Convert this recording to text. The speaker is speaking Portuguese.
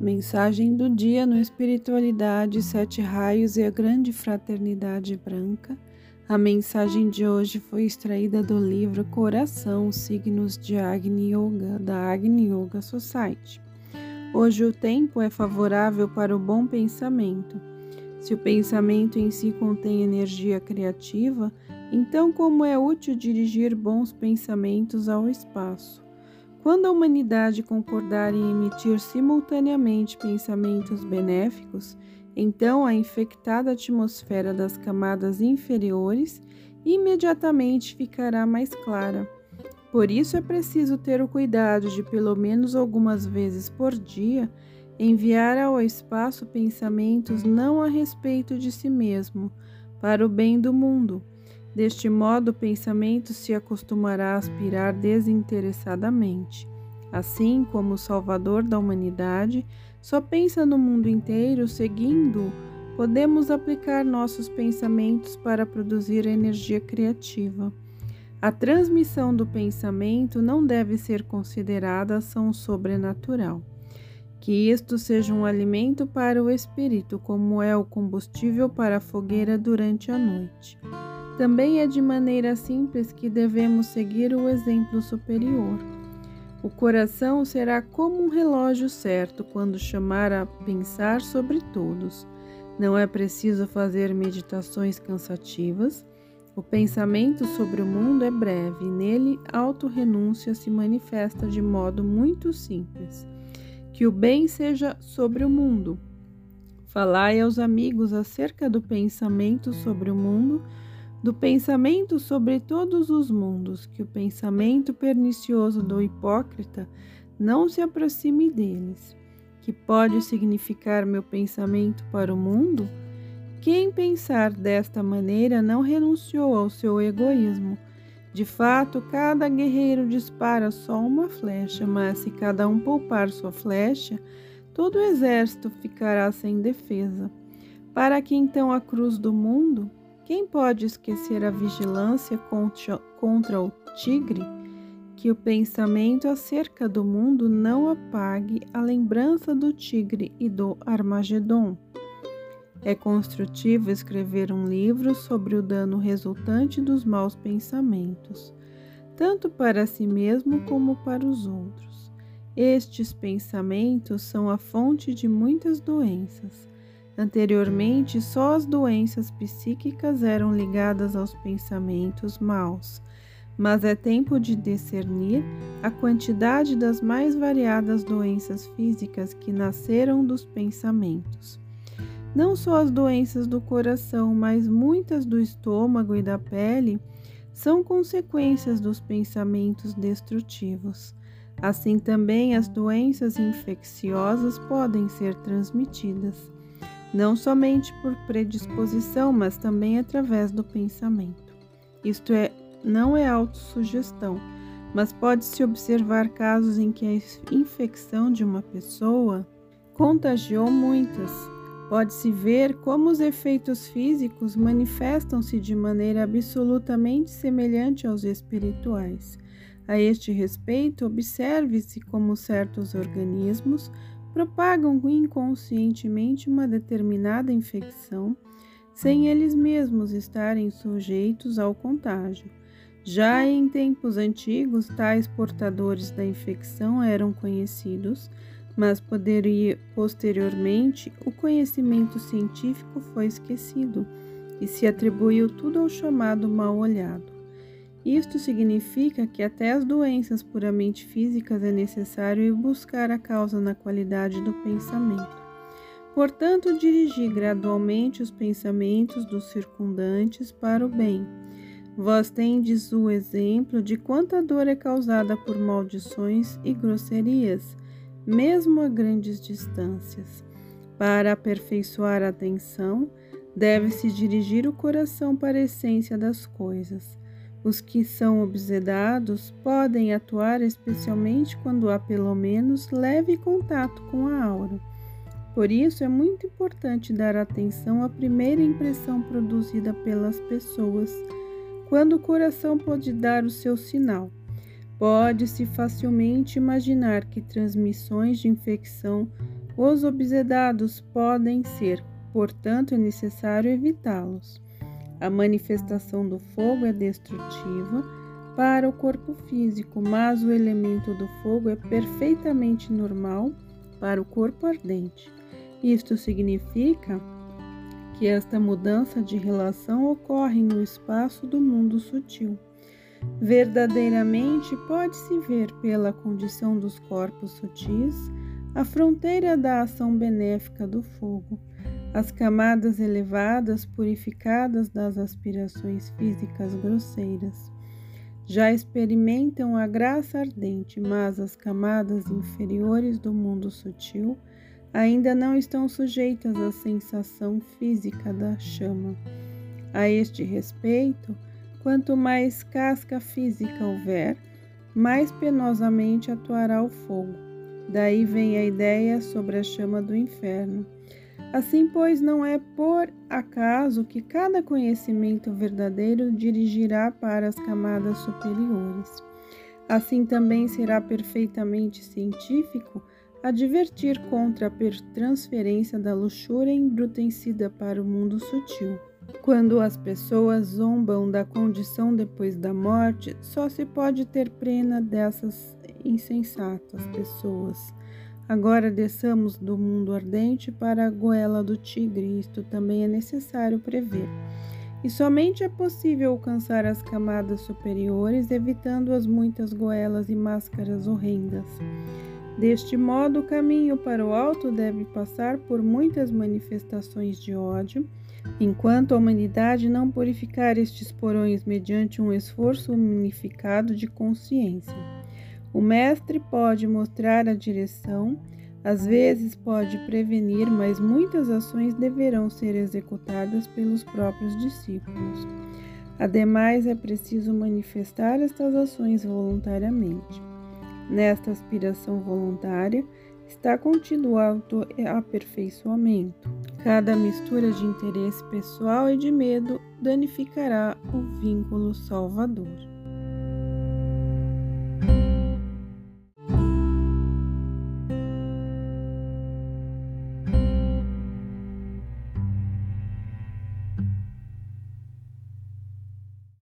Mensagem do dia no Espiritualidade, Sete Raios e a Grande Fraternidade Branca. A mensagem de hoje foi extraída do livro Coração, Signos de Agni Yoga, da Agni Yoga Society. Hoje o tempo é favorável para o bom pensamento. Se o pensamento em si contém energia criativa, então como é útil dirigir bons pensamentos ao espaço? Quando a humanidade concordar em emitir simultaneamente pensamentos benéficos, então a infectada atmosfera das camadas inferiores imediatamente ficará mais clara. Por isso é preciso ter o cuidado de, pelo menos algumas vezes por dia, enviar ao espaço pensamentos não a respeito de si mesmo, para o bem do mundo Deste modo, o pensamento se acostumará a aspirar desinteressadamente. Assim como o Salvador da humanidade só pensa no mundo inteiro, seguindo, podemos aplicar nossos pensamentos para produzir energia criativa. A transmissão do pensamento não deve ser considerada ação sobrenatural. Que isto seja um alimento para o espírito, como é o combustível para a fogueira durante a noite. Também é de maneira simples que devemos seguir o exemplo superior. O coração será como um relógio certo quando chamar a pensar sobre todos. Não é preciso fazer meditações cansativas. O pensamento sobre o mundo é breve e nele a autorrenúncia se manifesta de modo muito simples. Que o bem seja sobre o mundo. Falai aos amigos acerca do pensamento sobre o mundo do pensamento sobre todos os mundos, que o pensamento pernicioso do hipócrita não se aproxime deles. Que pode significar meu pensamento para o mundo? Quem pensar desta maneira não renunciou ao seu egoísmo. De fato, cada guerreiro dispara só uma flecha, mas se cada um poupar sua flecha, todo o exército ficará sem defesa. Para que então a cruz do mundo quem pode esquecer a vigilância contra, o tigre? Que o pensamento acerca do mundo não apague a lembrança do tigre e do Armagedon. É construtivo escrever um livro sobre o dano resultante dos maus pensamentos, tanto para si mesmo como para os outros. Estes pensamentos são a fonte de muitas doenças. Anteriormente, só as doenças psíquicas eram ligadas aos pensamentos maus, mas é tempo de discernir a quantidade das mais variadas doenças físicas que nasceram dos pensamentos. Não só as doenças do coração, mas muitas do estômago e da pele são consequências dos pensamentos destrutivos. Assim também as doenças infecciosas podem ser transmitidas não somente por predisposição, mas também através do pensamento. Isto é, não é autossugestão, mas pode-se observar casos em que a infecção de uma pessoa contagiou muitas. Pode-se ver como os efeitos físicos manifestam-se de maneira absolutamente semelhante aos espirituais. A este respeito, observe-se como certos organismos propagam inconscientemente uma determinada infecção sem eles mesmos estarem sujeitos ao contágio. Já em tempos antigos, tais portadores da infecção eram conhecidos, mas poderia, posteriormente o conhecimento científico foi esquecido e se atribuiu tudo ao chamado mal olhado. Isto significa que até as doenças puramente físicas é necessário ir buscar a causa na qualidade do pensamento. Portanto, dirigir gradualmente os pensamentos dos circundantes para o bem. Vós tendes o exemplo de quanta dor é causada por maldições e grosserias, mesmo a grandes distâncias. Para aperfeiçoar a atenção, deve-se dirigir o coração para a essência das coisas. Os que são obsedados podem atuar especialmente quando há pelo menos leve contato com a aura. Por isso é muito importante dar atenção à primeira impressão produzida pelas pessoas, quando o coração pode dar o seu sinal. Pode-se facilmente imaginar que transmissões de infecção Os obsedados podem ser, portanto, é necessário evitá-los. A manifestação do fogo é destrutiva para o corpo físico, mas o elemento do fogo é perfeitamente normal para o corpo ardente. Isto significa que esta mudança de relação ocorre no espaço do mundo sutil. Verdadeiramente pode-se ver pela condição dos corpos sutis a fronteira da ação benéfica do fogo, as camadas elevadas purificadas das aspirações físicas grosseiras. Já experimentam a graça ardente, mas as camadas inferiores do mundo sutil ainda não estão sujeitas à sensação física da chama. A este respeito, Quanto mais casca física houver, mais penosamente atuará o fogo. Daí vem a ideia sobre a chama do inferno. Assim, pois, não é por acaso que cada conhecimento verdadeiro dirigirá para as camadas superiores. Assim também será perfeitamente científico advertir contra a transferência da luxúria embrutecida para o mundo sutil. Quando as pessoas zombam da condição depois da morte, só se pode ter pena dessas insensatas pessoas. Agora desçamos do mundo ardente para a goela do tigre, isto também é necessário prever. E somente é possível alcançar as camadas superiores, evitando as muitas goelas e máscaras horrendas. Deste modo, o caminho para o alto deve passar por muitas manifestações de ódio enquanto a humanidade não purificar estes porões mediante um esforço unificado de consciência. O mestre pode mostrar a direção, às vezes pode prevenir, mas muitas ações deverão ser executadas pelos próprios discípulos. Ademais, é preciso manifestar estas ações voluntariamente. Nesta aspiração voluntária, está contido o autoaperfeiçoamento. Cada mistura de interesse pessoal e de medo danificará o vínculo salvador.